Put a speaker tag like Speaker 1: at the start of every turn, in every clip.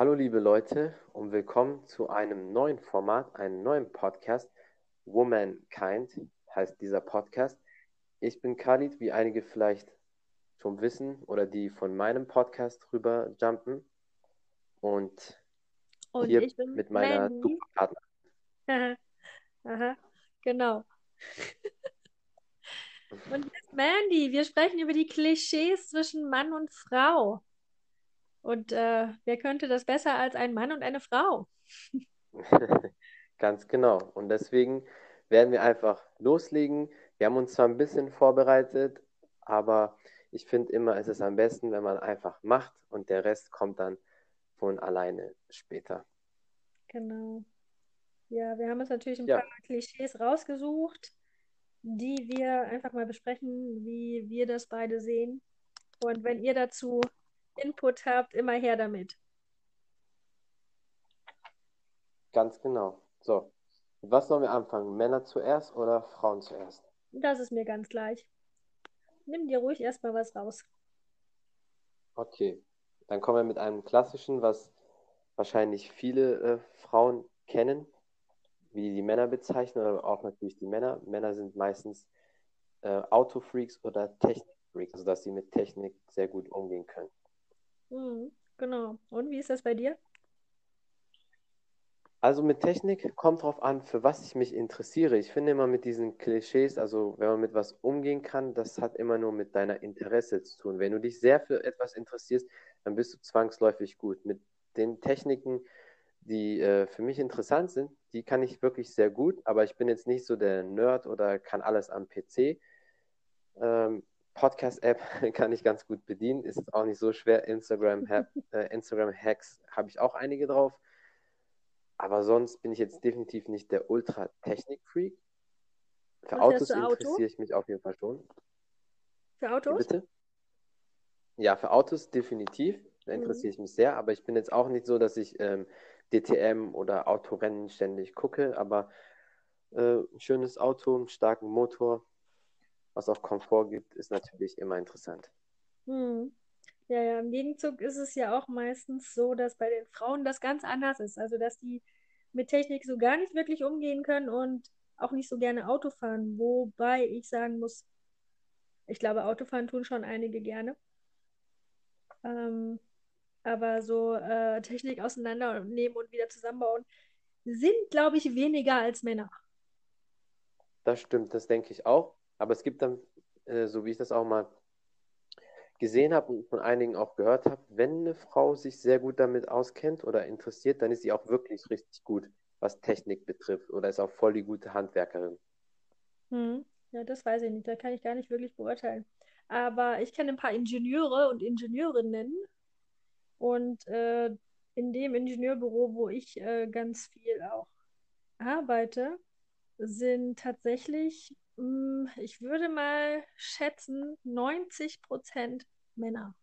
Speaker 1: Hallo liebe Leute und willkommen zu einem neuen Format, einem neuen Podcast. Womankind heißt dieser Podcast. Ich bin Khalid, wie einige vielleicht schon wissen oder die von meinem Podcast rüber jumpen. Und,
Speaker 2: Und
Speaker 1: hier
Speaker 2: ich bin
Speaker 1: mit meiner. Superpartnerin.
Speaker 2: Aha, genau. Und hier ist Mandy. Wir sprechen über die Klischees zwischen Mann und Frau. Und äh, wer könnte das besser als ein Mann und eine Frau?
Speaker 1: Ganz genau. Und deswegen werden wir einfach loslegen. Wir haben uns zwar ein bisschen vorbereitet, aber ich finde immer, es ist am besten, wenn man einfach macht und der Rest kommt dann von alleine später.
Speaker 2: Genau. Ja, wir haben uns natürlich ein
Speaker 1: Ja,
Speaker 2: paar Klischees rausgesucht, die wir einfach mal besprechen, wie wir das beide sehen. Und wenn ihr dazu Input habt, immer her damit.
Speaker 1: ganz genau. So, was sollen wir anfangen? Männer zuerst oder Frauen zuerst?
Speaker 2: Das ist mir ganz gleich. Nimm dir ruhig erstmal was raus.
Speaker 1: Okay, dann kommen wir mit einem klassischen, was wahrscheinlich viele äh, Frauen kennen, wie die Männer bezeichnen, aber auch natürlich die Männer. Männer sind meistens äh, Autofreaks oder Technikfreaks, also dass sie mit Technik sehr gut umgehen können.
Speaker 2: Mhm, genau. Und wie ist das bei dir?
Speaker 1: Also mit Technik kommt drauf an, für was ich mich interessiere. Ich finde immer mit diesen Klischees, also wenn man mit was umgehen kann, das hat immer nur mit deiner Interesse zu tun. Wenn du dich sehr für etwas interessierst, dann bist du zwangsläufig gut. Mit den Techniken, die äh, für mich interessant sind, die kann ich wirklich sehr gut, aber ich bin jetzt nicht so der Nerd oder kann alles am PC. Ähm, Podcast-App kann ich ganz gut bedienen, ist auch nicht so schwer. Instagram, äh, Instagram-Hacks habe ich auch einige drauf. Aber sonst bin ich jetzt definitiv nicht der Ultra-Technik-Freak. Für
Speaker 2: Was
Speaker 1: Autos
Speaker 2: Auto?
Speaker 1: interessiere ich mich auf jeden Fall schon.
Speaker 2: Für Autos?
Speaker 1: bitte? Ja, für Autos definitiv. Da
Speaker 2: Mhm.
Speaker 1: interessiere ich mich sehr. Aber ich bin jetzt auch nicht so, dass ich ähm, DTM oder Autorennen ständig gucke. Aber äh, ein schönes Auto, einen starken Motor, was auch Komfort gibt, ist natürlich immer interessant.
Speaker 2: Mhm. Ja, ja, im Gegenzug ist es ja auch meistens so, dass bei den Frauen das ganz anders ist. Also, dass die mit Technik so gar nicht wirklich umgehen können und auch nicht so gerne Auto fahren. Wobei ich sagen muss, ich glaube, Autofahren tun schon einige gerne. Ähm, aber so äh, Technik auseinandernehmen und wieder zusammenbauen sind, glaube ich, weniger als Männer.
Speaker 1: Das stimmt, das denke ich auch. Aber es gibt dann, äh, so wie ich das auch mal gesehen habe und von einigen auch gehört habe, wenn eine Frau sich sehr gut damit auskennt oder interessiert, dann ist sie auch wirklich richtig gut, was Technik betrifft oder ist auch voll die gute Handwerkerin.
Speaker 2: Hm. Ja, das weiß ich nicht. Da kann ich gar nicht wirklich beurteilen. Aber ich kenne ein paar Ingenieure und Ingenieurinnen. Und äh, in dem Ingenieurbüro, wo ich äh, ganz viel auch arbeite, sind tatsächlich, ich würde mal schätzen, 90 Prozent Männer.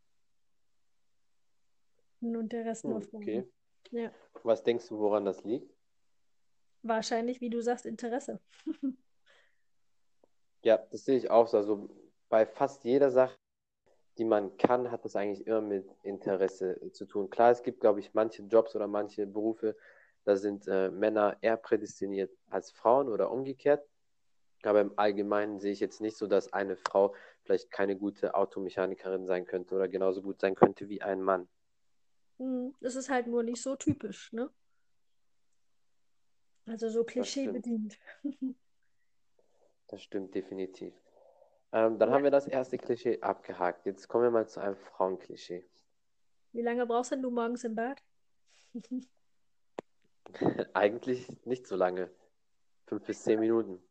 Speaker 2: Und der Rest nur
Speaker 1: Hm,
Speaker 2: Frauen.
Speaker 1: okay.
Speaker 2: Ja,
Speaker 1: Was denkst du, woran das liegt?
Speaker 2: wahrscheinlich, wie du sagst, Interesse.
Speaker 1: Ja, das sehe ich auch so. Also bei fast jeder Sache, die man kann, hat das eigentlich immer mit Interesse zu tun. Klar, es gibt, glaube ich, manche Jobs oder manche Berufe, da sind äh, Männer eher prädestiniert als Frauen oder umgekehrt. Aber im Allgemeinen sehe ich jetzt nicht so, dass eine Frau vielleicht keine gute Automechanikerin sein könnte oder genauso gut sein könnte wie ein Mann.
Speaker 2: Hm, Das ist halt nur nicht so typisch, ne? Also so
Speaker 1: Das stimmt.
Speaker 2: klischeebedient.
Speaker 1: Das stimmt definitiv. Ähm, dann
Speaker 2: Ja.
Speaker 1: haben wir das erste Klischee abgehakt. Jetzt kommen wir mal zu einem Frauenklischee.
Speaker 2: Wie lange brauchst denn du morgens im Bad?
Speaker 1: Eigentlich nicht so lange. Fünf bis zehn Minuten.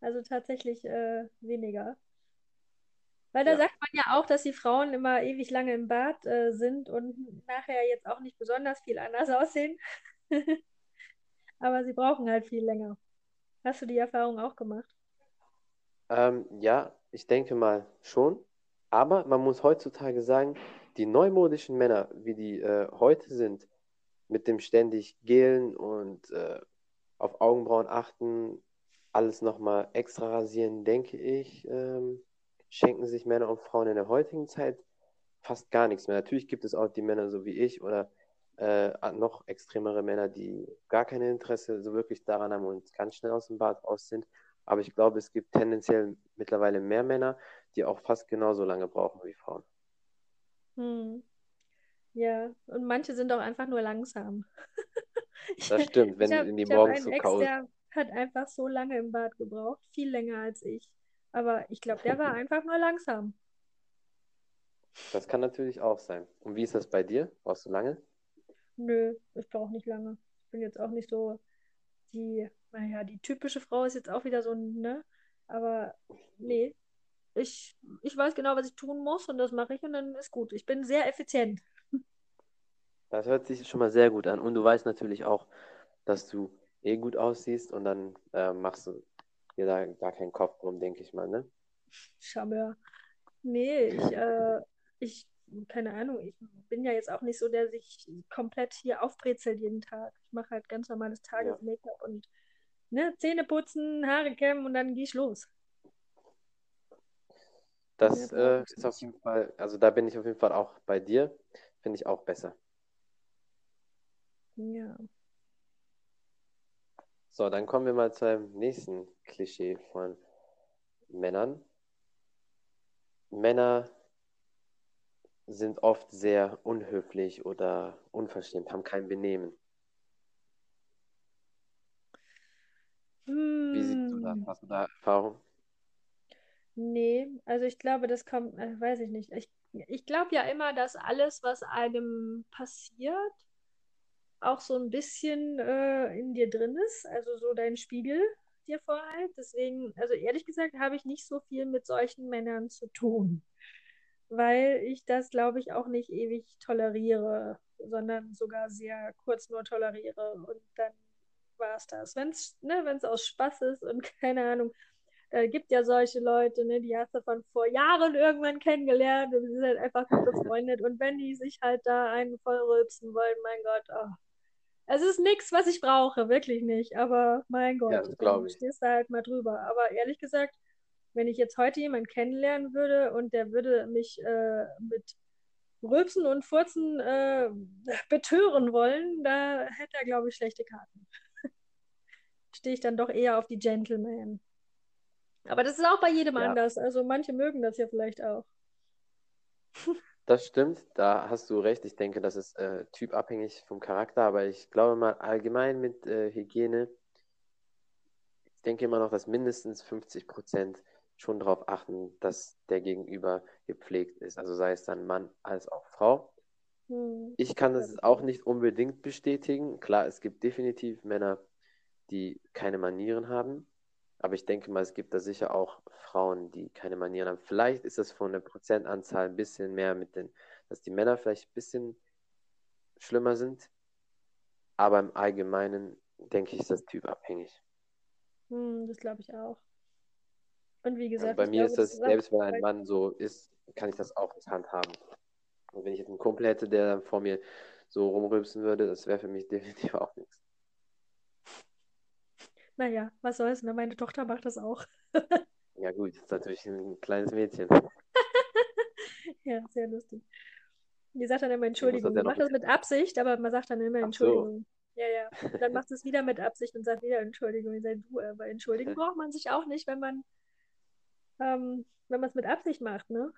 Speaker 2: Also tatsächlich äh, weniger. Weil da
Speaker 1: Ja.
Speaker 2: sagt man ja auch, dass die Frauen immer ewig lange im Bad äh, sind und nachher jetzt auch nicht besonders viel anders aussehen. Aber sie brauchen halt viel länger. Hast du die Erfahrung auch gemacht?
Speaker 1: Ähm, ja, ich denke mal schon. Aber man muss heutzutage sagen, die neumodischen Männer, wie die äh, heute sind, mit dem ständig Gelen und äh, auf Augenbrauen achten, alles nochmal extra rasieren, denke ich, ähm, schenken sich Männer und Frauen in der heutigen Zeit fast gar nichts mehr. Natürlich gibt es auch die Männer so wie ich oder äh, noch extremere Männer, die gar kein Interesse so wirklich daran haben und ganz schnell aus dem Bad raus sind. Aber ich glaube, es gibt tendenziell mittlerweile mehr Männer, die auch fast genauso lange brauchen wie Frauen.
Speaker 2: Hm. Ja, und manche sind auch einfach nur langsam.
Speaker 1: Das stimmt, wenn
Speaker 2: hab,
Speaker 1: in die morgens so
Speaker 2: der hat einfach so lange im Bad gebraucht, viel länger als ich. Aber ich glaube, der war einfach nur langsam.
Speaker 1: Das kann natürlich auch sein. Und wie ist das bei dir? Brauchst du lange?
Speaker 2: Nö, ich brauche nicht lange. Ich bin jetzt auch nicht so die, naja, die typische Frau ist jetzt auch wieder so, ne? Aber nee, ich, ich weiß genau, was ich tun muss und das mache ich und dann ist gut. Ich bin sehr effizient.
Speaker 1: Das hört sich schon mal sehr gut an. Und du weißt natürlich auch, dass du eh gut aussiehst und dann äh, machst du dir da gar keinen Kopf drum, denke ich mal, ne?
Speaker 2: Charmeur. Nee, ich, äh, ich, keine Ahnung, ich bin ja jetzt auch nicht so, der sich komplett hier aufbrezelt jeden Tag. Ich mache halt ganz normales Tages-Make-up und ne, Zähne putzen, Haare kämmen und dann gehe ich los.
Speaker 1: Das
Speaker 2: Ja,
Speaker 1: äh, ist auf jeden Fall, also da bin ich auf jeden Fall auch bei dir. Finde ich auch besser.
Speaker 2: Ja.
Speaker 1: So, dann kommen wir mal zu einem nächsten Klischee von Männern. Männer sind oft sehr unhöflich oder unverschämt, haben kein Benehmen. Wie siehst du das?
Speaker 2: Hm.
Speaker 1: Hast du da Erfahrung?
Speaker 2: Nee, also ich glaube, das kommt, äh, weiß ich nicht. Ich, ich glaube ja immer, dass alles, was einem passiert, auch so ein bisschen äh, in dir drin ist, also so dein Spiegel dir vorhält. Deswegen, also ehrlich gesagt, habe ich nicht so viel mit solchen Männern zu tun, weil ich das, glaube ich, auch nicht ewig toleriere, sondern sogar sehr kurz nur toleriere und dann war es das. Wenn es ne, aus Spaß ist und keine Ahnung, da gibt ja solche Leute, ne, die hast du von vor Jahren irgendwann kennengelernt und die sind halt einfach gut befreundet und wenn die sich halt da einen vollrülpsen wollen, mein Gott, oh. Es ist nichts, was ich brauche, wirklich nicht. Aber mein
Speaker 1: Ja,
Speaker 2: Gott,
Speaker 1: glaube ich.
Speaker 2: stehst du halt mal drüber. Aber ehrlich gesagt, wenn ich jetzt heute jemanden kennenlernen würde und der würde mich äh, mit Rülpsen und Furzen äh, betören wollen, da hätte er, glaube ich, schlechte Karten. Stehe ich dann doch eher auf die Gentleman. Aber das ist auch bei jedem
Speaker 1: Ja,
Speaker 2: anders. Also manche mögen das ja vielleicht auch.
Speaker 1: das stimmt. Da hast du recht. Ich denke, das ist äh, typabhängig vom Charakter, aber ich glaube mal allgemein mit äh, Hygiene, ich denke immer noch, dass mindestens 50 Prozent schon darauf achten, dass der Gegenüber gepflegt ist. Also sei es dann Mann als auch Frau.
Speaker 2: Hm,
Speaker 1: Ich kann das auch. nicht unbedingt bestätigen. Klar, es gibt definitiv Männer, die keine Manieren haben. Aber ich denke mal, es gibt da sicher auch Frauen, die keine Manieren haben. Vielleicht ist das von der Prozentanzahl ein bisschen mehr mit den, dass die Männer vielleicht ein bisschen schlimmer sind. Aber im Allgemeinen denke ich, ist das typabhängig.
Speaker 2: Hm, das glaube ich auch. Und wie
Speaker 1: Also
Speaker 2: gesagt,
Speaker 1: bei
Speaker 2: ich
Speaker 1: mir
Speaker 2: glaube,
Speaker 1: ist
Speaker 2: das
Speaker 1: das, selbst wenn ein
Speaker 2: bei
Speaker 1: Mann so ist, kann ich das auch nicht handhaben. Und wenn ich jetzt einen Kumpel hätte, der dann vor mir so rumrülpsen würde, das wäre für mich definitiv auch nichts.
Speaker 2: Naja, was soll's, ne? Meine Tochter macht das auch.
Speaker 1: Ja gut, das ist natürlich ein kleines Mädchen.
Speaker 2: Ja, sehr lustig. Die sagt dann immer
Speaker 1: das
Speaker 2: Entschuldigung. Die
Speaker 1: ja
Speaker 2: macht das mit. Absicht, aber man sagt dann immer
Speaker 1: Ach so.
Speaker 2: Entschuldigung. Ja, ja. Und dann macht es wieder mit Absicht und sagt wieder Entschuldigung. Ich sage, du, aber entschuldigen braucht man sich auch nicht, wenn man ähm, wenn man es mit Absicht macht, ne?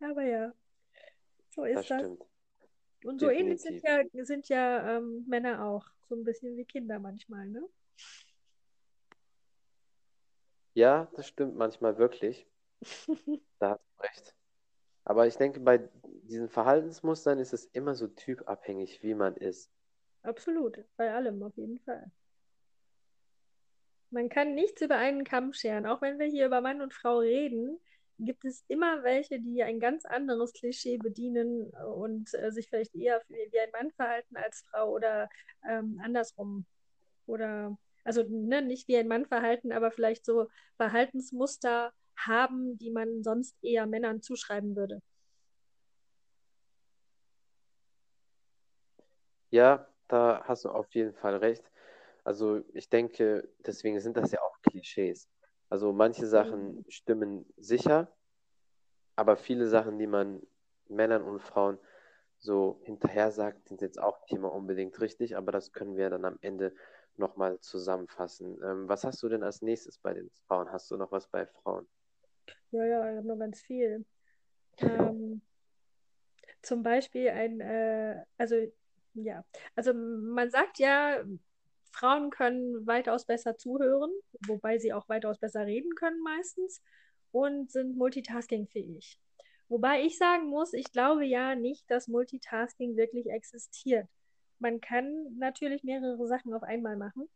Speaker 2: Aber ja, so
Speaker 1: Das
Speaker 2: ist das.
Speaker 1: stimmt.
Speaker 2: Und so ähnlich sind ja, sind ja ähm, Männer auch. So ein bisschen wie Kinder manchmal, ne?
Speaker 1: Ja, das stimmt manchmal wirklich. Da hast du recht. Aber ich denke, bei diesen Verhaltensmustern ist es immer so typabhängig, wie man ist.
Speaker 2: Absolut, bei allem auf jeden Fall. Man kann nichts über einen Kamm scheren. Auch wenn wir hier über Mann und Frau reden, gibt es immer welche, die ein ganz anderes Klischee bedienen und äh, sich vielleicht eher wie, ein Mann verhalten als Frau oder ähm, andersrum. Oder, also ne, nicht wie ein Mann verhalten, aber vielleicht so Verhaltensmuster haben, die man sonst eher Männern zuschreiben würde.
Speaker 1: Ja, da hast du auf jeden Fall recht. Also ich denke, deswegen sind das ja auch Klischees. Also manche Sachen stimmen sicher, aber viele Sachen, die man Männern und Frauen so hinterher sagt, sind jetzt auch nicht immer unbedingt richtig, aber das können wir dann am Ende nochmal zusammenfassen. Ähm, was hast du denn als nächstes bei den Frauen? Hast du noch was bei Frauen?
Speaker 2: Ja, ja, ich habe noch ganz viel. Ähm, zum Beispiel ein, äh, also ja, also man sagt ja, Frauen können weitaus besser zuhören, wobei sie auch weitaus besser reden können meistens und sind multitaskingfähig. Wobei ich sagen muss, ich glaube ja nicht, dass Multitasking wirklich existiert. Man kann natürlich mehrere Sachen auf einmal machen,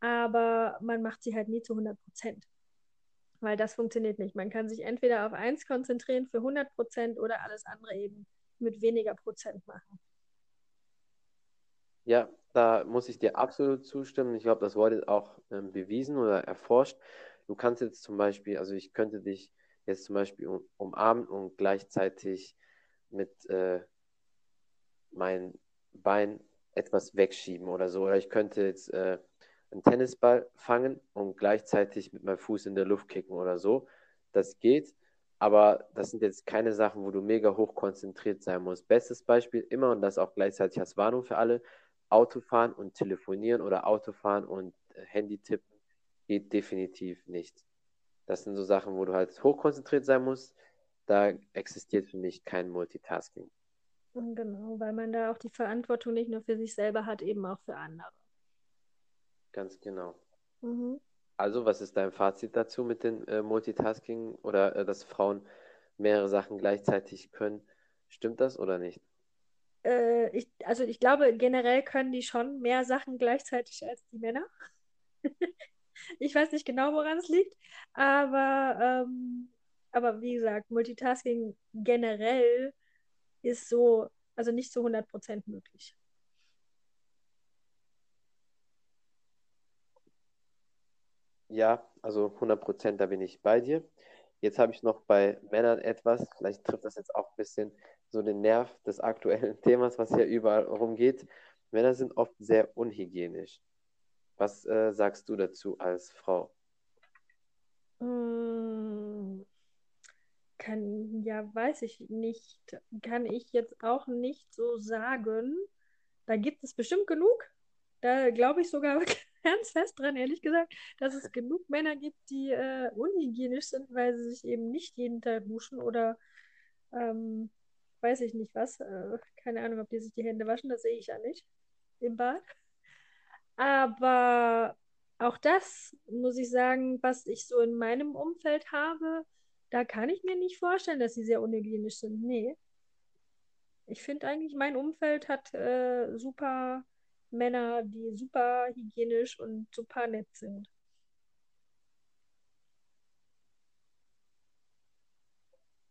Speaker 2: aber man macht sie halt nie zu 100 Prozent. Weil das funktioniert nicht. Man kann sich entweder auf eins konzentrieren für 100 Prozent oder alles andere eben mit weniger Prozent machen.
Speaker 1: Ja, da muss ich dir absolut zustimmen. Ich glaube, das wurde auch ähm, bewiesen oder erforscht. Du kannst jetzt zum Beispiel, also ich könnte dich jetzt zum Beispiel um, umarmen und gleichzeitig mit äh, mein Bein etwas wegschieben oder so. Oder ich könnte jetzt äh, einen Tennisball fangen und gleichzeitig mit meinem Fuß in der Luft kicken oder so. Das geht, aber das sind jetzt keine Sachen, wo du mega hoch konzentriert sein musst. Bestes Beispiel immer, und das auch gleichzeitig als Warnung für alle, Autofahren und telefonieren oder Autofahren und äh, Handy tippen geht definitiv nicht. Das sind so Sachen, wo du halt hochkonzentriert sein musst. Da existiert für mich kein Multitasking.
Speaker 2: Genau, weil man da auch die Verantwortung nicht nur für sich selber hat, eben auch für andere.
Speaker 1: Ganz genau.
Speaker 2: Mhm.
Speaker 1: Also, was ist dein Fazit dazu mit dem äh, Multitasking oder äh, dass Frauen mehrere Sachen gleichzeitig können? Stimmt das oder nicht?
Speaker 2: Äh, ich, also ich glaube, generell können die schon mehr Sachen gleichzeitig als die Männer. ich weiß nicht genau, woran es liegt, aber, ähm, aber wie gesagt, Multitasking generell ist so, also nicht zu 100% möglich.
Speaker 1: Ja, also 100% da bin ich bei dir. Jetzt habe ich noch bei Männern etwas, vielleicht trifft das jetzt auch ein bisschen so den Nerv des aktuellen Themas, was hier überall rumgeht. Männer sind oft sehr unhygienisch. Was äh, sagst du dazu als Frau?
Speaker 2: Hm, kann, ja, weiß ich nicht. Kann ich jetzt auch nicht so sagen. Da gibt es bestimmt genug. Da glaube ich sogar ganz fest dran, ehrlich gesagt, dass es genug Männer gibt, die äh, unhygienisch sind, weil sie sich eben nicht jeden Tag duschen oder ähm, weiß ich nicht was. Äh, keine Ahnung, ob die sich die Hände waschen, das sehe ich ja nicht im Bad. Aber auch das muss ich sagen, was ich so in meinem Umfeld habe, da kann ich mir nicht vorstellen, dass sie sehr unhygienisch sind. Nee. Ich finde eigentlich, mein Umfeld hat äh, super Männer, die super hygienisch und super nett sind.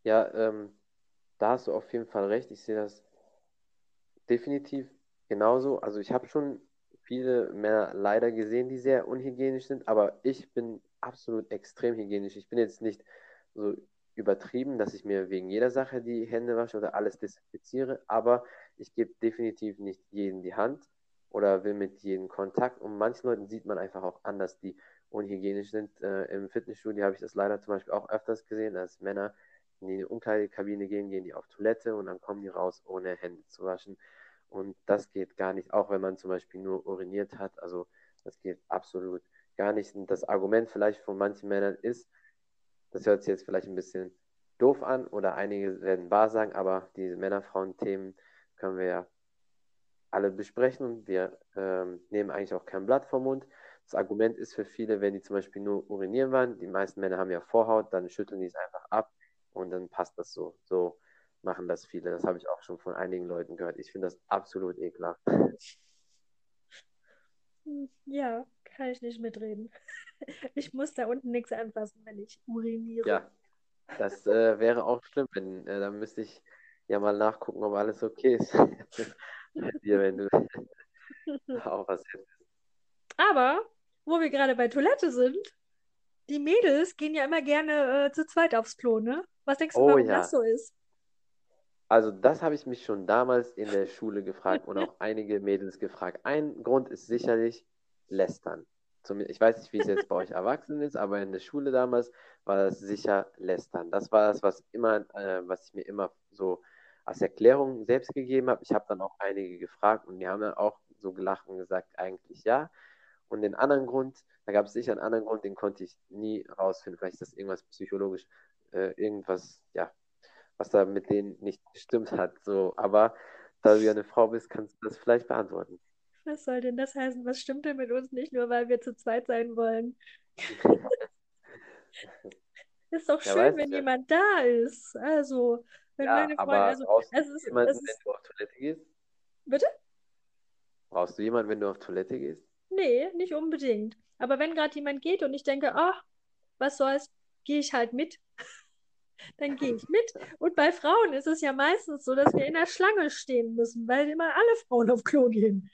Speaker 1: Ja, ähm, da hast du auf jeden Fall recht. Ich sehe das definitiv genauso. Also ich habe schon viele Männer leider gesehen, die sehr unhygienisch sind, aber ich bin absolut extrem hygienisch. Ich bin jetzt nicht so übertrieben, dass ich mir wegen jeder Sache die Hände wasche oder alles desinfiziere, aber ich gebe definitiv nicht jeden die Hand oder will mit jedem Kontakt. Und manchen Leuten sieht man einfach auch an, dass die unhygienisch sind. Äh, Im Fitnessstudio habe ich das leider zum Beispiel auch öfters gesehen, dass Männer in die Umkleidekabine gehen, gehen die auf Toilette und dann kommen die raus, ohne Hände zu waschen. Und das geht gar nicht, auch wenn man zum Beispiel nur uriniert hat. Also das geht absolut gar nicht. Und das Argument vielleicht von manchen Männern ist, das hört sich jetzt vielleicht ein bisschen doof an oder einige werden wahr sagen, aber diese Männer-Frauen-Themen können wir ja alle besprechen und wir ähm, nehmen eigentlich auch kein Blatt vom Mund. Das Argument ist für viele, wenn die zum Beispiel nur urinieren waren, die meisten Männer haben ja Vorhaut, dann schütteln die es einfach ab und dann passt das so. So machen das viele. Das habe ich auch schon von einigen Leuten gehört. Ich finde das absolut ekelhaft.
Speaker 2: Ja, kann ich nicht mitreden. Ich muss da unten nichts anfassen, wenn ich uriniere.
Speaker 1: Ja, das äh, wäre auch schlimm, wenn, äh, dann müsste ich ja mal nachgucken, ob alles okay ist. dir, wenn du auch was hättest.
Speaker 2: Aber, wo wir gerade bei Toilette sind, die Mädels gehen ja immer gerne äh, zu zweit aufs Klo, ne? Was denkst du,
Speaker 1: Oh
Speaker 2: warum
Speaker 1: ja.
Speaker 2: das so ist?
Speaker 1: Also das habe ich mich schon damals in der Schule gefragt und auch einige Mädels gefragt. Ein Grund ist sicherlich Lästern. Ich weiß nicht, wie es jetzt bei euch Erwachsenen ist, aber in der Schule damals war das sicher Lästern. Das war das, was immer, äh, was ich mir immer so als Erklärung selbst gegeben habe. Ich habe dann auch einige gefragt und die haben dann auch so gelacht und gesagt, eigentlich ja. Und den anderen Grund, da gab es sicher einen anderen Grund, den konnte ich nie rausfinden. Vielleicht ist das irgendwas psychologisch, äh, irgendwas, ja, was da mit denen nicht gestimmt hat. So, aber da du ja eine Frau bist, kannst du das vielleicht beantworten.
Speaker 2: Was soll denn das heißen? Was stimmt denn mit uns nicht, nur weil wir zu zweit sein wollen? ist doch schön, ja, wenn ja. jemand da ist. Also, wenn ja, meine Freunde, also,
Speaker 1: es ist, jemanden, es ist, wenn du auf Toilette gehst?
Speaker 2: Bitte?
Speaker 1: Brauchst du jemanden, wenn du auf Toilette gehst?
Speaker 2: Nee, nicht unbedingt. Aber wenn gerade jemand geht und ich denke, ach, was soll's, gehe ich halt mit. Dann gehe ich mit. Und bei Frauen ist es ja meistens so, dass wir in der Schlange stehen müssen, weil immer alle Frauen auf Klo gehen.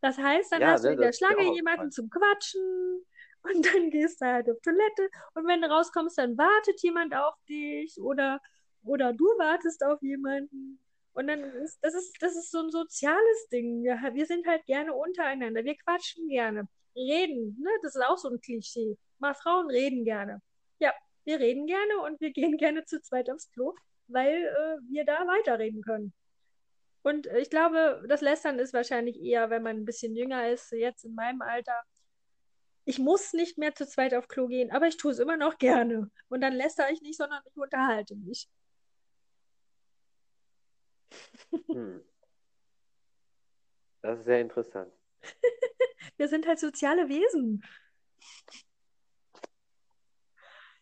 Speaker 2: Das heißt, dann ja, hast du in der Schlange jemanden zum Quatschen und dann gehst du halt auf Toilette und wenn du rauskommst, dann wartet jemand auf dich oder, oder du wartest auf jemanden. Und dann ist das ist, das ist so ein soziales Ding. Wir, wir sind halt gerne untereinander. Wir quatschen gerne. Reden, ne? Das ist auch so ein Klischee. Mal Frauen reden gerne. Ja, wir reden gerne und wir gehen gerne zu zweit aufs Klo, weil äh, wir da weiterreden können. Und ich glaube, das Lästern ist wahrscheinlich eher, wenn man ein bisschen jünger ist, jetzt in meinem Alter. Ich muss nicht mehr zu zweit auf Klo gehen, aber ich tue es immer noch gerne. Und dann lästere ich nicht, sondern ich unterhalte mich.
Speaker 1: Hm. Das ist sehr interessant.
Speaker 2: Wir sind halt soziale Wesen.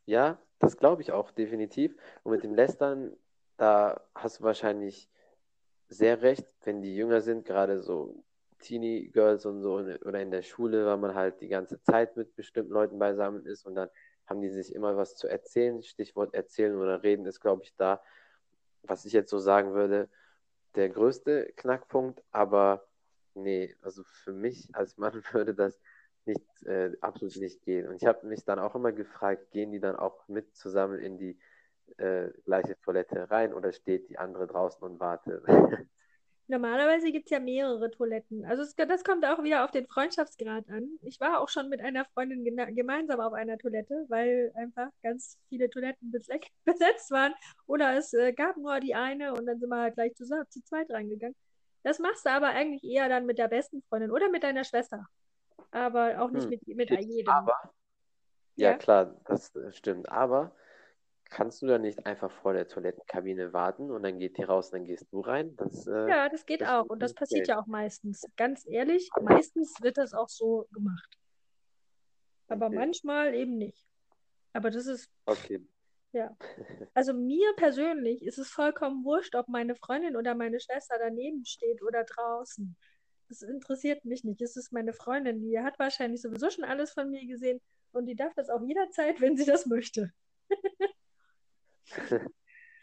Speaker 1: Ja, das glaube ich auch definitiv. Und mit dem Lästern, da hast du wahrscheinlich sehr recht, wenn die jünger sind, gerade so Teenie Girls und so oder in der Schule, weil man halt die ganze Zeit mit bestimmten Leuten beisammen ist und dann haben die sich immer was zu erzählen. Stichwort erzählen oder reden ist, glaube ich, da, was ich jetzt so sagen würde, der größte Knackpunkt. Aber nee, also für mich als Mann würde das nicht, äh, absolut nicht gehen. Und ich habe mich dann auch immer gefragt, gehen die dann auch mit zusammen in die äh, gleiche Toilette rein oder steht die andere draußen und wartet?
Speaker 2: Normalerweise gibt es ja mehrere Toiletten. Also es, das kommt auch wieder auf den Freundschaftsgrad an. Ich war auch schon mit einer Freundin gemeinsam auf einer Toilette, weil einfach ganz viele Toiletten besetzt waren. Oder es äh, gab nur die eine und dann sind wir halt gleich zu, zu zweit reingegangen. Das machst du aber eigentlich eher dann mit der besten Freundin oder mit deiner Schwester. Aber auch nicht hm. mit, mit jedem.
Speaker 1: Aber, ja, ja, klar, das stimmt. Aber kannst du da nicht einfach vor der Toilettenkabine warten und dann geht die raus und dann gehst du rein? Das,
Speaker 2: äh, ja, das geht das auch und das passiert Geld. ja auch meistens. Ganz ehrlich, meistens wird das auch so gemacht. Aber okay. manchmal eben nicht. Aber das ist.
Speaker 1: Okay.
Speaker 2: Ja. Also mir persönlich ist es vollkommen wurscht, ob meine Freundin oder meine Schwester daneben steht oder draußen. Das interessiert mich nicht. Es ist meine Freundin, die hat wahrscheinlich sowieso schon alles von mir gesehen und die darf das auch jederzeit, wenn sie das möchte.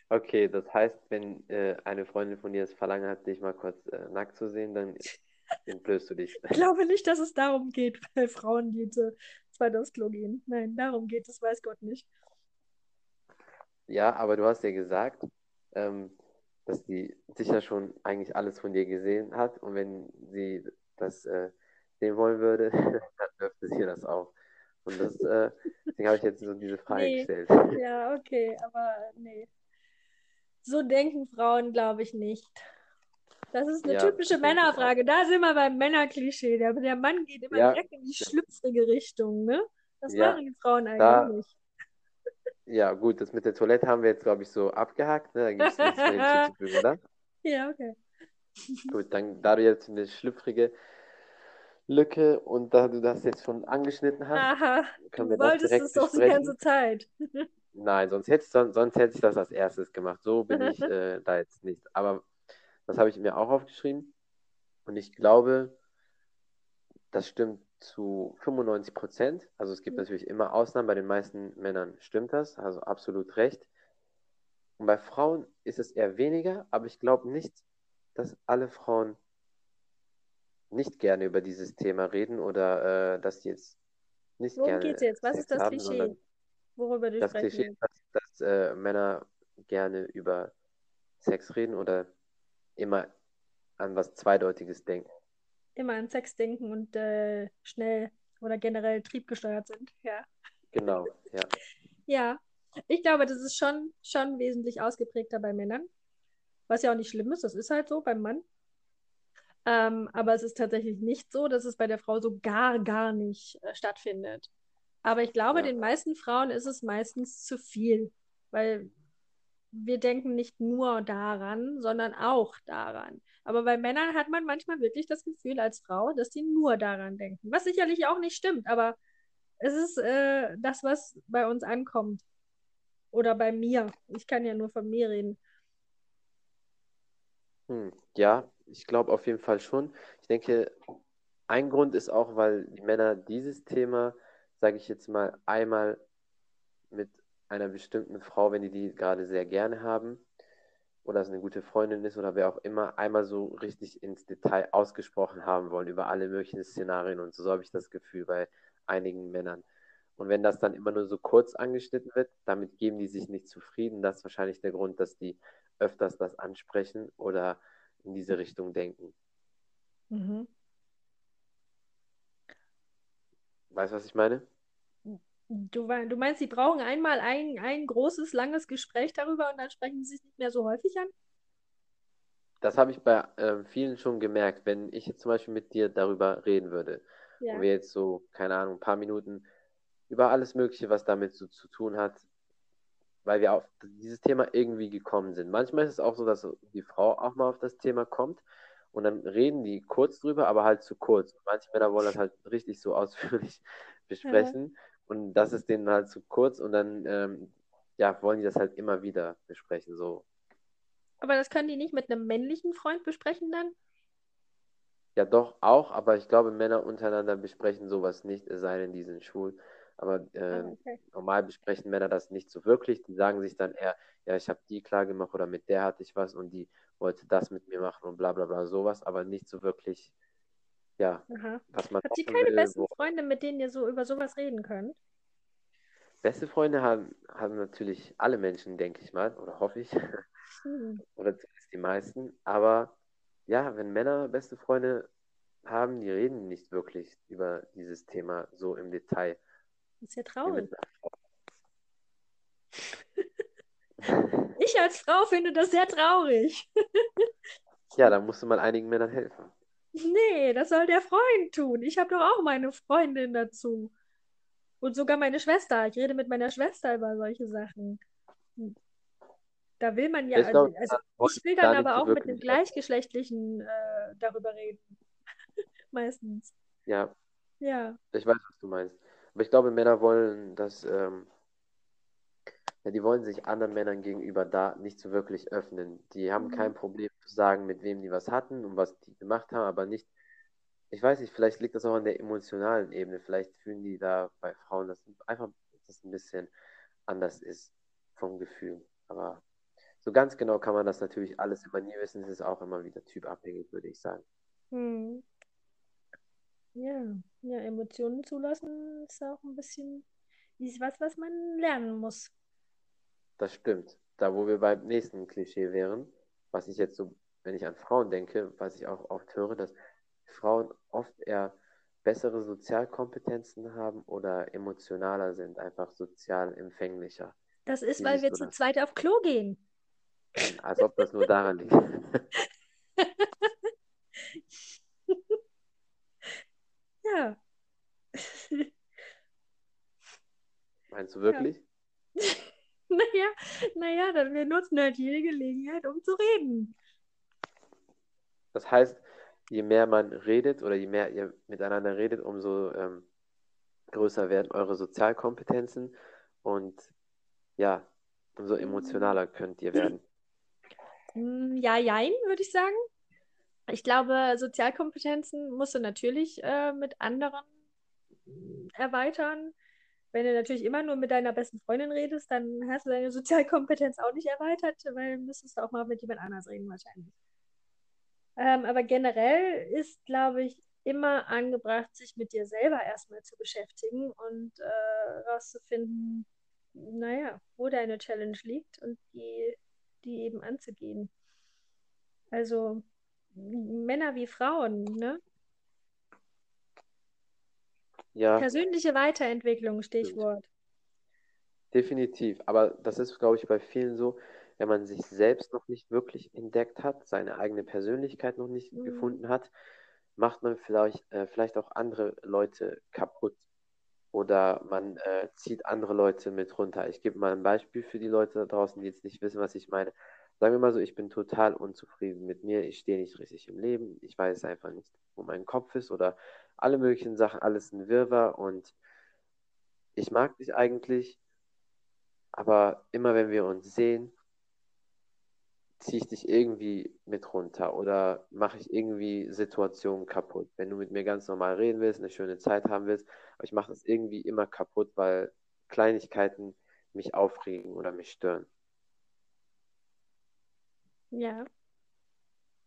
Speaker 1: Okay, das heißt, wenn äh, eine Freundin von dir das Verlangen hat, dich mal kurz äh, nackt zu sehen, dann entblößt du dich.
Speaker 2: Ich glaube nicht, dass es darum geht, bei Frauen, die zu zweit aufs Klo gehen. Nein, darum geht es, weiß Gott nicht.
Speaker 1: Ja, aber du hast ja gesagt, ähm, dass die sicher schon eigentlich alles von dir gesehen hat und wenn sie das äh, sehen wollen würde, dann dürfte sie das auch. Und das, äh, deswegen habe ich jetzt so diese Frage nee. gestellt.
Speaker 2: Ja, okay, aber nee. So denken Frauen, glaube ich, nicht. Das ist eine ja, typische Männerfrage. Da sind wir beim Männerklischee. Der, der Mann geht immer ja, direkt in die schlüpfrige Richtung, ne? Das ja, machen die Frauen eigentlich da, nicht.
Speaker 1: Ja, gut, das mit der Toilette haben wir jetzt, glaube ich, so abgehakt. Ne? Da gibt es nichts mehr hinzuzufügen, oder?
Speaker 2: Ja, okay.
Speaker 1: Gut, dann da du jetzt eine schlüpfrige Lücke und da du das jetzt schon angeschnitten hast,
Speaker 2: Aha, können wir du wolltest das direkt es doch die ganze Zeit.
Speaker 1: Nein, sonst hätte, sonst, hätte ich das als erstes gemacht. So bin ich äh, da jetzt nicht. Aber das habe ich mir auch aufgeschrieben. Und ich glaube, das stimmt zu 95 Prozent. Also es gibt mhm. natürlich immer Ausnahmen. Bei den meisten Männern stimmt das. Also absolut recht. Und bei Frauen ist es eher weniger. Aber ich glaube nicht, dass alle Frauen nicht gerne über dieses Thema reden oder äh, dass die jetzt nicht
Speaker 2: Worum
Speaker 1: gerne.
Speaker 2: Worum geht es jetzt? Was ist das haben, Klischee, worüber du
Speaker 1: das sprechen Klischee, dass, dass äh, Männer gerne über Sex reden oder immer an was Zweideutiges denken.
Speaker 2: Immer an Sex denken und äh, schnell oder generell triebgesteuert sind, ja.
Speaker 1: Genau, ja.
Speaker 2: ja, ich glaube, das ist schon, schon wesentlich ausgeprägter bei Männern. was ja auch nicht schlimm ist, das ist halt so beim Mann. Ähm, aber es ist tatsächlich nicht so, dass es bei der Frau so gar, gar nicht äh, stattfindet. Aber ich glaube,
Speaker 1: Ja.
Speaker 2: den meisten Frauen ist es meistens zu viel, weil wir denken nicht nur daran, sondern auch daran. Aber bei Männern hat man manchmal wirklich das Gefühl als Frau, dass die nur daran denken. Was sicherlich auch nicht stimmt, aber es ist äh, das, was bei uns ankommt. Oder bei mir. Ich kann ja nur von mir reden.
Speaker 1: Hm, ja, ich glaube auf jeden Fall schon. Ich denke, ein Grund ist auch, weil die Männer dieses Thema, sage ich jetzt mal, einmal mit einer bestimmten Frau, wenn die die gerade sehr gerne haben, oder es eine gute Freundin ist oder wer auch immer, einmal so richtig ins Detail ausgesprochen haben wollen über alle möglichen Szenarien und so, habe ich das Gefühl bei einigen Männern. Und wenn das dann immer nur so kurz angeschnitten wird, damit geben die sich nicht zufrieden. Das ist wahrscheinlich der Grund, dass die öfters das ansprechen oder in diese Richtung denken.
Speaker 2: Mhm.
Speaker 1: Weißt du, was ich meine?
Speaker 2: Du, du meinst, sie brauchen einmal ein, ein großes, langes Gespräch darüber und dann sprechen sie sich nicht mehr so häufig an?
Speaker 1: Das habe ich bei ähm, vielen schon gemerkt. Wenn ich jetzt zum Beispiel mit dir darüber reden würde
Speaker 2: Ja.
Speaker 1: und wir jetzt so, keine Ahnung, ein paar Minuten über alles Mögliche, was damit so zu tun hat, weil wir auf dieses Thema irgendwie gekommen sind. Manchmal ist es auch so, dass die Frau auch mal auf das Thema kommt und dann reden die kurz drüber, aber halt zu kurz. Manche Männer wollen das halt richtig so ausführlich besprechen und das ist denen halt zu kurz und dann ähm, ja, wollen die das halt immer wieder besprechen. So,
Speaker 2: Aber das können die nicht mit einem männlichen Freund besprechen dann?
Speaker 1: Ja, doch, auch, aber ich glaube, Männer untereinander besprechen sowas nicht, es sei denn, die sind schwul. Aber äh,
Speaker 2: okay.
Speaker 1: normal besprechen Männer das nicht so wirklich. Die sagen sich dann eher, ja, ich habe die klar gemacht oder mit der hatte ich was und die wollte das mit mir machen und bla bla bla, sowas, aber nicht so wirklich, ja,
Speaker 2: Aha.
Speaker 1: was man
Speaker 2: Habt ihr keine
Speaker 1: will,
Speaker 2: besten
Speaker 1: wo-
Speaker 2: Freunde, mit denen ihr so über sowas reden könnt?
Speaker 1: Beste Freunde haben, haben natürlich alle Menschen, denke ich mal, oder hoffe ich,
Speaker 2: Hm.
Speaker 1: oder zumindest die meisten. Aber ja, wenn Männer beste Freunde haben, die reden nicht wirklich über dieses Thema so im Detail.
Speaker 2: Das ist ja traurig. Ich als Frau finde das sehr traurig.
Speaker 1: Ja, da musste man einigen Männern helfen.
Speaker 2: Nee, das soll der Freund tun. Ich habe doch auch meine Freundin dazu. Und sogar meine Schwester. Ich rede mit meiner Schwester über solche Sachen. Da will man ja,
Speaker 1: Ich glaub,
Speaker 2: also
Speaker 1: da
Speaker 2: ich will dann aber auch mit einem Gleichgeschlechtlichen äh, darüber reden. Meistens.
Speaker 1: Ja,
Speaker 2: Ja.
Speaker 1: ich weiß, was du meinst. Aber ich glaube, Männer wollen das, ähm, ja, die wollen sich anderen Männern gegenüber da nicht so wirklich öffnen. Die haben
Speaker 2: Mhm.
Speaker 1: kein Problem zu sagen, mit wem die was hatten und was die gemacht haben, aber nicht, ich weiß nicht, vielleicht liegt das auch an der emotionalen Ebene. Vielleicht fühlen die da bei Frauen, dass einfach das ein bisschen anders ist vom Gefühl. Aber so ganz genau kann man das natürlich alles immer nie wissen. Es ist auch immer wieder typabhängig, würde ich sagen.
Speaker 2: Hm. Ja, ja, Emotionen zulassen ist auch ein bisschen ist was, was man lernen muss.
Speaker 1: Das stimmt. Da, wo wir beim nächsten Klischee wären, was ich jetzt so, wenn ich an Frauen denke, was ich auch oft höre, dass Frauen oft eher bessere Sozialkompetenzen haben oder emotionaler sind, einfach sozial empfänglicher.
Speaker 2: Das ist,
Speaker 1: Wie
Speaker 2: weil wir zu zweit auf Klo gehen.
Speaker 1: Als ob das nur daran liegt.
Speaker 2: Ja.
Speaker 1: Meinst du wirklich?
Speaker 2: Naja, naja, dann wir nutzen halt jede Gelegenheit, um zu reden.
Speaker 1: Das heißt, je mehr man redet oder je mehr ihr miteinander redet, umso ähm, größer werden eure Sozialkompetenzen und ja, umso emotionaler könnt ihr werden.
Speaker 2: Hm, Ja, jein, würde ich sagen. Ich glaube, Sozialkompetenzen musst du natürlich äh, mit anderen erweitern. Wenn du natürlich immer nur mit deiner besten Freundin redest, dann hast du deine Sozialkompetenz auch nicht erweitert, weil müsstest du auch mal mit jemand anders reden wahrscheinlich. Ähm, aber generell ist, glaube ich, immer angebracht, sich mit dir selber erstmal zu beschäftigen und äh, rauszufinden, naja, wo deine Challenge liegt und die, die eben anzugehen. Also Männer wie Frauen, ne?
Speaker 1: Ja,
Speaker 2: Persönliche Weiterentwicklung, Stichwort.
Speaker 1: definitiv. Aber das ist, glaube ich, bei vielen so. wenn man sich selbst noch nicht wirklich entdeckt hat, seine eigene Persönlichkeit noch nicht
Speaker 2: Mhm.
Speaker 1: gefunden hat, macht man vielleicht, äh, vielleicht auch andere Leute kaputt oder man äh, zieht andere Leute mit runter. Ich gebe mal ein Beispiel für die Leute da draußen, die jetzt nicht wissen, was ich meine. Sagen wir mal so, ich bin total unzufrieden mit mir, ich stehe nicht richtig im Leben, ich weiß einfach nicht, wo mein Kopf ist oder alle möglichen Sachen, alles ein Wirrwarr und ich mag dich eigentlich, aber immer wenn wir uns sehen, ziehe ich dich irgendwie mit runter oder mache ich irgendwie Situationen kaputt. Wenn du mit mir ganz normal reden willst, eine schöne Zeit haben willst, aber ich mache das irgendwie immer kaputt, weil Kleinigkeiten mich aufregen oder mich stören.
Speaker 2: Ja.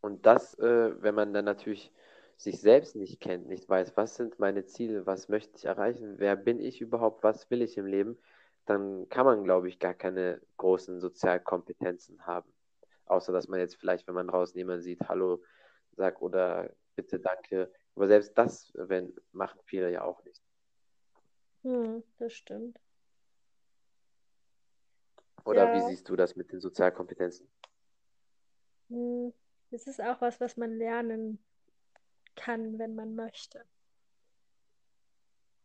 Speaker 1: Und das, äh, wenn man dann natürlich sich selbst nicht kennt, nicht weiß, was sind meine Ziele, was möchte ich erreichen, wer bin ich überhaupt, was will ich im Leben, dann kann man, glaube ich, gar keine großen Sozialkompetenzen haben. Außer dass man jetzt vielleicht, wenn man draußen jemanden sieht, Hallo sagt oder bitte, danke. Aber selbst das wenn, machen viele ja auch nicht.
Speaker 2: Hm, das stimmt.
Speaker 1: Oder wie
Speaker 2: Ja.
Speaker 1: siehst du das mit den Sozialkompetenzen?
Speaker 2: Hm, Das ist auch was, was man lernen kann, wenn man möchte.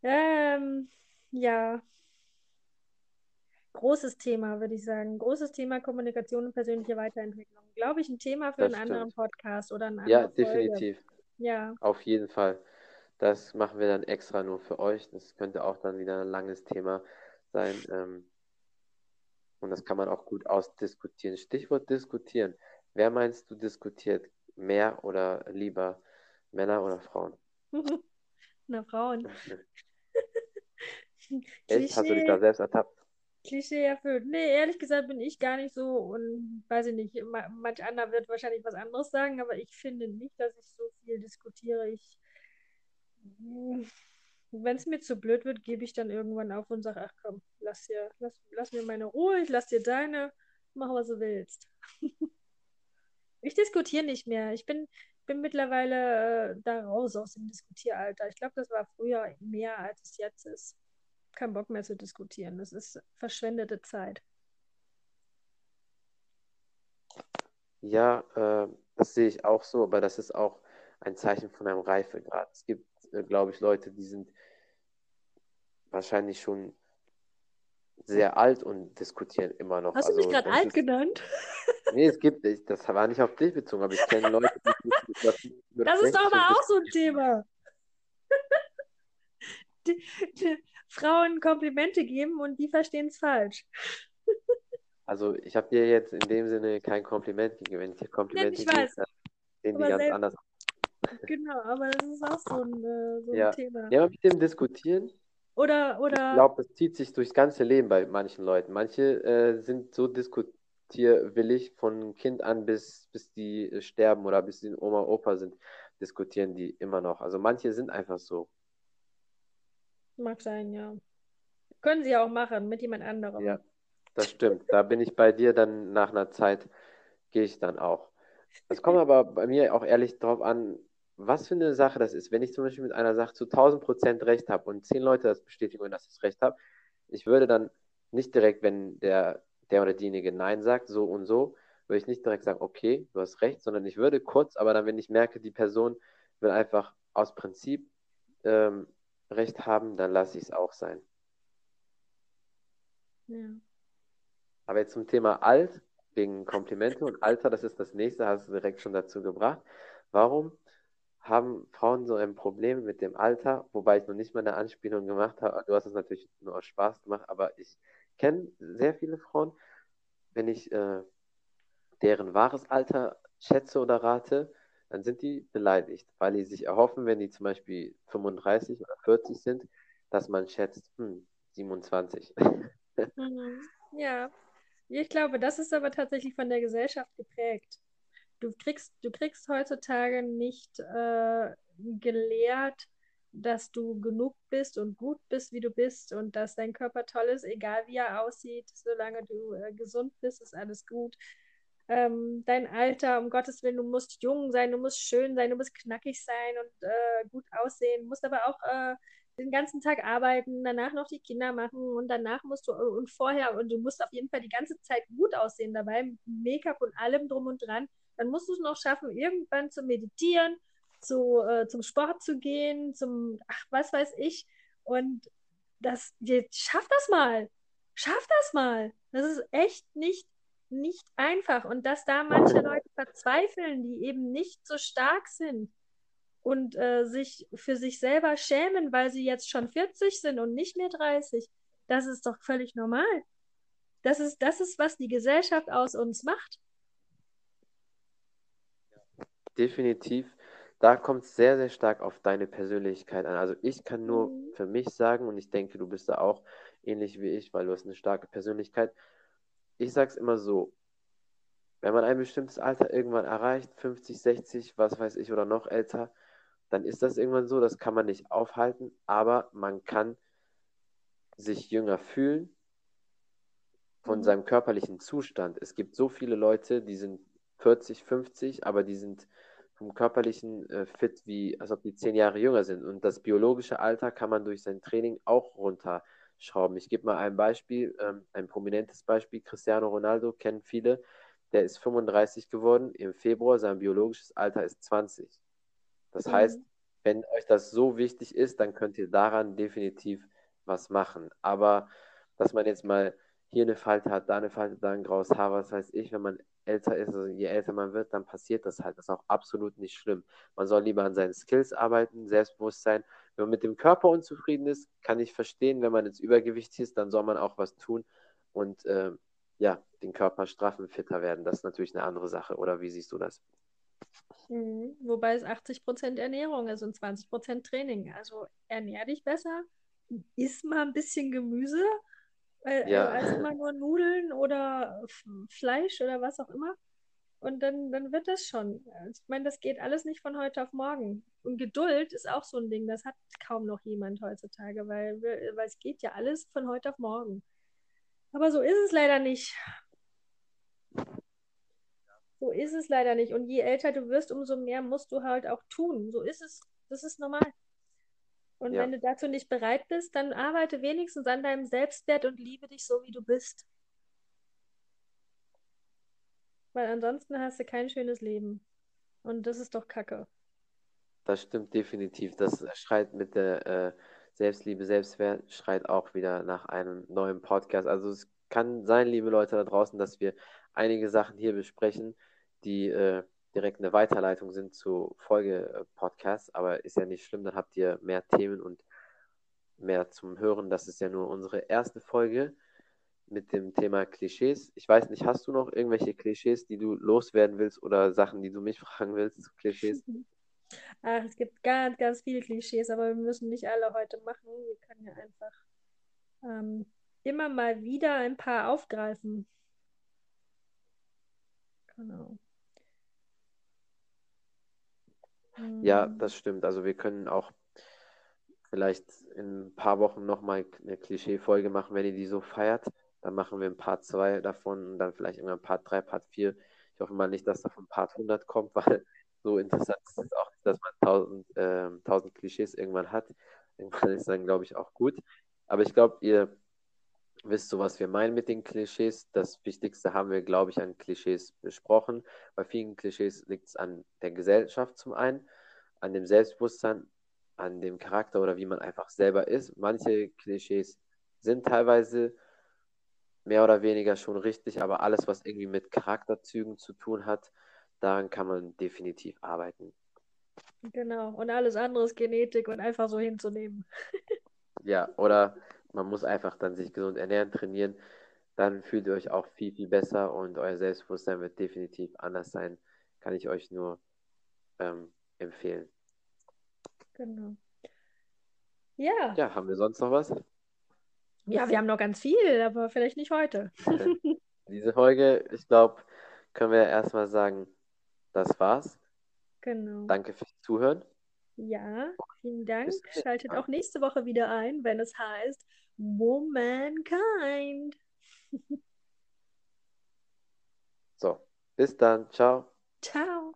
Speaker 2: Ähm, ja, großes Thema, würde ich sagen. Großes Thema Kommunikation und persönliche Weiterentwicklung. Glaube ich, ein Thema für
Speaker 1: Das
Speaker 2: einen anderen
Speaker 1: stimmt.
Speaker 2: Podcast oder eine
Speaker 1: Ja,
Speaker 2: andere Folge.
Speaker 1: definitiv.
Speaker 2: Ja,
Speaker 1: Auf jeden Fall. Das machen wir dann extra nur für euch. Das könnte auch dann wieder ein langes Thema sein. Ähm, und das kann man auch gut ausdiskutieren. Stichwort diskutieren. Wer meinst du diskutiert mehr oder lieber Männer oder Frauen?
Speaker 2: na Frauen.
Speaker 1: Echt? Hast du dich da selbst ertappt?
Speaker 2: Klischee erfüllt. Nee, ehrlich gesagt bin ich gar nicht so und weiß ich nicht, ma- manch anderer wird wahrscheinlich was anderes sagen, aber ich finde nicht, dass ich so viel diskutiere. Ich, wenn es mir zu blöd wird, gebe ich dann irgendwann auf und sage, ach komm, lass dir, lass, lass mir meine Ruhe, ich lass dir deine, mach was du willst. Ich diskutiere nicht mehr. Ich bin, bin mittlerweile äh, da raus aus dem Diskutieralter. Ich glaube, das war früher mehr, als es jetzt ist. Kein Bock mehr zu diskutieren. Das ist verschwendete Zeit.
Speaker 1: Ja, äh, das sehe ich auch so, aber das ist auch ein Zeichen von einem Reifegrad. Es gibt, äh, glaube ich, Leute, die sind wahrscheinlich schon sehr alt und diskutieren immer noch.
Speaker 2: Hast du mich
Speaker 1: Also
Speaker 2: gerade
Speaker 1: das
Speaker 2: alt
Speaker 1: ist,
Speaker 2: genannt?
Speaker 1: nee, es gibt, ich, das war nicht auf dich bezogen, aber ich kenne Leute, die über 50 oder
Speaker 2: Das ist doch
Speaker 1: 60
Speaker 2: aber auch so ein Thema. Die, die Frauen Komplimente geben und die verstehen es falsch.
Speaker 1: Also ich habe dir jetzt in dem Sinne kein Kompliment gegeben. Wenn ich dir
Speaker 2: Ja,
Speaker 1: Komplimente
Speaker 2: ich
Speaker 1: gebe,
Speaker 2: weiß.
Speaker 1: dann sehen die ganz anders.
Speaker 2: genau, aber das ist auch so ein, äh, so ein
Speaker 1: Ja,
Speaker 2: Thema.
Speaker 1: ja, mit dem Diskutieren,
Speaker 2: Oder,
Speaker 1: ich
Speaker 2: oder,
Speaker 1: glaube, das zieht sich durchs ganze Leben bei manchen Leuten. Manche äh, sind so diskutierwillig von Kind an, bis, bis die äh, sterben oder bis sie Oma, Opa sind, diskutieren die immer noch. Also manche sind einfach so.
Speaker 2: mag sein, ja. Können sie auch machen mit jemand anderem.
Speaker 1: Ja, das stimmt. Da bin ich bei dir dann nach einer Zeit, gehe ich dann auch. Es kommt aber bei mir auch ehrlich darauf an, was für eine Sache das ist. Wenn ich zum Beispiel mit einer Sache zu 1000 Prozent recht habe und zehn Leute das bestätigen, dass ich recht habe, ich würde dann nicht direkt, wenn der, der oder diejenige Nein sagt, so und so, würde ich nicht direkt sagen, okay, du hast recht, sondern ich würde kurz, aber dann, wenn ich merke, die Person will einfach aus Prinzip ähm, recht haben, dann lasse ich es auch sein.
Speaker 2: Ja.
Speaker 1: Aber jetzt zum Thema alt, wegen Komplimente und Alter, das ist das nächste, hast du direkt schon dazu gebracht. Warum haben Frauen so ein Problem mit dem Alter? Wobei ich noch nicht mal eine Anspielung gemacht habe. Du hast es natürlich nur aus Spaß gemacht, aber ich kenne sehr viele Frauen, wenn ich äh, deren wahres Alter schätze oder rate, dann sind die beleidigt, weil die sich erhoffen, wenn die zum Beispiel 35 oder 40 sind, dass man schätzt, hm, 27.
Speaker 2: Mhm. Ja. Ich glaube, das ist aber tatsächlich von der Gesellschaft geprägt. Du kriegst, du kriegst heutzutage nicht äh, gelehrt, dass du genug bist und gut bist, wie du bist und dass dein Körper toll ist, egal wie er aussieht, solange du äh, gesund bist, ist alles gut. Ähm, dein Alter, um Gottes Willen, du musst jung sein, du musst schön sein, du musst knackig sein und äh, gut aussehen, musst aber auch äh, den ganzen Tag arbeiten, danach noch die Kinder machen und danach musst du und vorher und du musst auf jeden Fall die ganze Zeit gut aussehen dabei, Make-up und allem drum und dran. Dann musst du es noch schaffen, irgendwann zu meditieren, zu, äh, zum Sport zu gehen, zum, ach, was weiß ich. Und das, jetzt schaff das mal. Schaff das mal. Das ist echt nicht, nicht einfach. Und dass da manche Leute verzweifeln, die eben nicht so stark sind und äh, sich für sich selber schämen, weil sie jetzt schon 40 sind und nicht mehr 30, das ist doch völlig normal. Das ist, das ist, was die Gesellschaft aus uns macht.
Speaker 1: Definitiv. Da kommt es sehr, sehr stark auf deine Persönlichkeit an. Also ich kann nur
Speaker 2: Mhm.
Speaker 1: für mich sagen, und ich denke, du bist da auch ähnlich wie ich, weil du hast eine starke Persönlichkeit. Ich sage es immer so, wenn man ein bestimmtes Alter irgendwann erreicht, 50, 60, was weiß ich, oder noch älter, dann ist das irgendwann so, das kann man nicht aufhalten, aber man kann sich jünger fühlen von
Speaker 2: Mhm.
Speaker 1: seinem körperlichen Zustand. Es gibt so viele Leute, die sind 40, 50, aber die sind vom körperlichen äh, fit, wie als ob die zehn Jahre jünger sind. Und das biologische Alter kann man durch sein Training auch runterschrauben. Ich gebe mal ein Beispiel, ähm, ein prominentes Beispiel. Cristiano Ronaldo kennen viele. Der ist 35 geworden im Februar, sein biologisches Alter ist 20. Das
Speaker 2: Mhm.
Speaker 1: heißt, wenn euch das so wichtig ist, dann könnt ihr daran definitiv was machen. Aber dass man jetzt mal hier eine Falte hat, da eine Falte, da ein graues Haar, was weiß ich, wenn man älter ist, also je älter man wird, dann passiert das halt. Das ist auch absolut nicht schlimm. Man soll lieber an seinen Skills arbeiten, Selbstbewusstsein. Wenn man mit dem Körper unzufrieden ist, kann ich verstehen, wenn man jetzt übergewichtig ist, dann soll man auch was tun und äh, ja, den Körper straffen, fitter werden. Das ist natürlich eine andere Sache. Oder wie siehst du das?
Speaker 2: Mhm. Wobei es 80% Ernährung ist und 20% Training. Also ernähr dich besser, iss mal ein bisschen Gemüse, äh,
Speaker 1: Ja.
Speaker 2: als immer nur Nudeln oder Fleisch oder was auch immer. Und dann, dann wird das schon. Also Ich meine, das geht alles nicht von heute auf morgen. Und Geduld ist auch so ein Ding, das hat kaum noch jemand heutzutage, weil, weil es geht ja alles von heute auf morgen. Aber so ist es leider nicht. So ist es leider nicht. Und je älter du wirst, umso mehr musst du halt auch tun. So ist es. Das ist normal. Und
Speaker 1: Ja.
Speaker 2: wenn du dazu nicht bereit bist, dann arbeite wenigstens an deinem Selbstwert und liebe dich so, wie du bist. Weil ansonsten hast du kein schönes Leben. Und das ist doch Kacke.
Speaker 1: Das stimmt definitiv. Das schreit mit der äh, Selbstliebe, Selbstwert, schreit auch wieder nach einem neuen Podcast. Also es kann sein, liebe Leute da draußen, dass wir einige Sachen hier besprechen, die äh, direkt eine Weiterleitung sind zu Folge-Podcasts, aber ist ja nicht schlimm, dann habt ihr mehr Themen und mehr zum Hören. Das ist ja nur unsere erste Folge mit dem Thema Klischees. Ich weiß nicht, hast du noch irgendwelche Klischees, die du loswerden willst oder Sachen, die du mich fragen willst zu Klischees?
Speaker 2: Ach, es gibt ganz, ganz viele Klischees, aber wir müssen nicht alle heute machen. Wir können ja einfach ähm, immer mal wieder ein paar aufgreifen. Genau.
Speaker 1: Ja,
Speaker 2: Hm,
Speaker 1: das stimmt. Also wir können auch vielleicht in ein paar Wochen nochmal eine Klischee-Folge machen, wenn ihr die so feiert. Dann machen wir ein Part 2 davon und dann vielleicht irgendwann Part 3, Part 4. Ich hoffe mal nicht, dass davon Part 100 kommt, weil so interessant ist es auch nicht, dass man 1000, ähm, 1000 Klischees irgendwann hat. Irgendwann ist dann, glaube ich, auch gut. Aber ich glaube, ihr wisst so, was wir meinen mit den Klischees. Das Wichtigste haben wir, glaube ich, an Klischees besprochen. Bei vielen Klischees liegt es an der Gesellschaft zum einen, an dem Selbstbewusstsein, an dem Charakter oder wie man einfach selber ist. Manche Klischees sind teilweise mehr oder weniger schon richtig, aber alles, was irgendwie mit Charakterzügen zu tun hat, daran kann man definitiv arbeiten.
Speaker 2: Genau. Und alles andere ist Genetik und einfach so hinzunehmen.
Speaker 1: Ja, oder man muss einfach dann sich gesund ernähren, trainieren, dann fühlt ihr euch auch viel, viel besser und euer Selbstbewusstsein wird definitiv anders sein. Kann ich euch nur ähm, empfehlen.
Speaker 2: Genau. Ja.
Speaker 1: Ja, haben wir sonst noch was?
Speaker 2: Ja, wir haben noch ganz viel, aber vielleicht nicht heute.
Speaker 1: Diese Folge, ich glaube, können wir erstmal sagen, das war's.
Speaker 2: Genau.
Speaker 1: Danke fürs Zuhören.
Speaker 2: Ja, vielen Dank. Schaltet auch nächste Woche wieder ein, wenn es heißt Womankind.
Speaker 1: So, bis dann. Ciao.
Speaker 2: Ciao.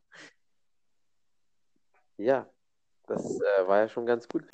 Speaker 1: Ja, das äh, war ja schon ganz gut.